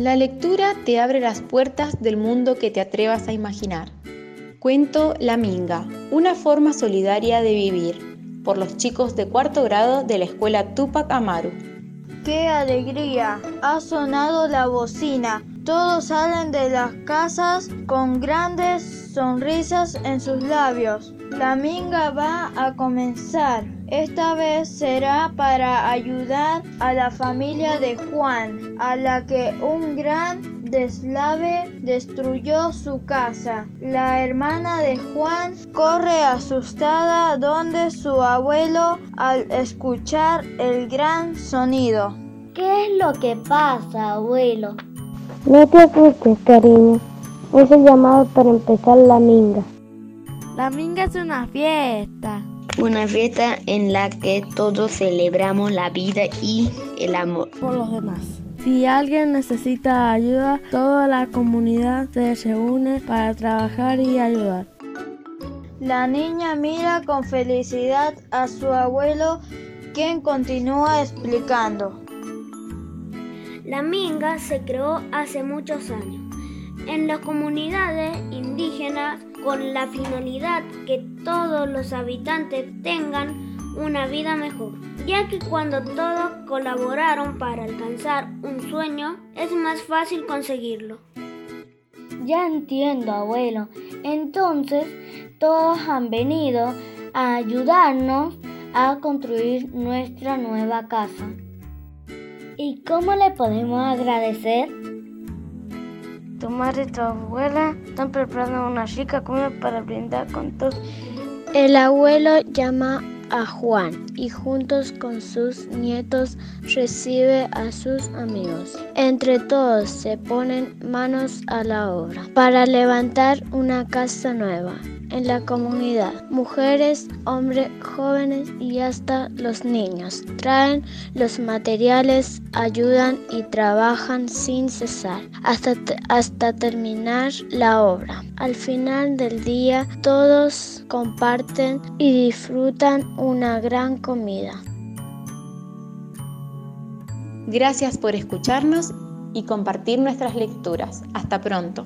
La lectura te abre las puertas del mundo que te atrevas a imaginar. Cuento La Minga, una forma solidaria de vivir, por los chicos de cuarto grado de la escuela Tupac Amaru. ¡Qué alegría! Ha sonado la bocina. Todos salen de las casas con grandes sonrisas en sus labios. La minga va a comenzar. Esta vez será para ayudar a la familia de Juan, a la que un gran deslave destruyó su casa. La hermana de Juan corre asustada donde su abuelo al escuchar el gran sonido. ¿Qué es lo que pasa, abuelo? No te asustes, cariño. Es el llamado para empezar la minga. La minga es una fiesta. Una fiesta en la que todos celebramos la vida y el amor por los demás. Si alguien necesita ayuda, toda la comunidad se reúne para trabajar y ayudar. La niña mira con felicidad a su abuelo, quien continúa explicando. La minga se creó hace muchos años en las comunidades indígenas con la finalidad que todos los habitantes tengan una vida mejor, ya que cuando todos colaboraron para alcanzar un sueño es más fácil conseguirlo. Ya entiendo, abuelo. Entonces, todos han venido a ayudarnos a construir nuestra nueva casa. ¿Y cómo le podemos agradecer? Tu madre y tu abuela están preparando una rica comida para brindar con todos. El abuelo llama a Juan y juntos con sus nietos recibe a sus amigos. Entre todos se ponen manos a la obra para levantar una casa nueva en la comunidad. Mujeres, hombres, jóvenes y hasta los niños traen los materiales, ayudan y trabajan sin cesar hasta, hasta terminar la obra. Al final del día todos comparten y disfrutan una gran comida. Gracias por escucharnos y compartir nuestras lecturas. Hasta pronto.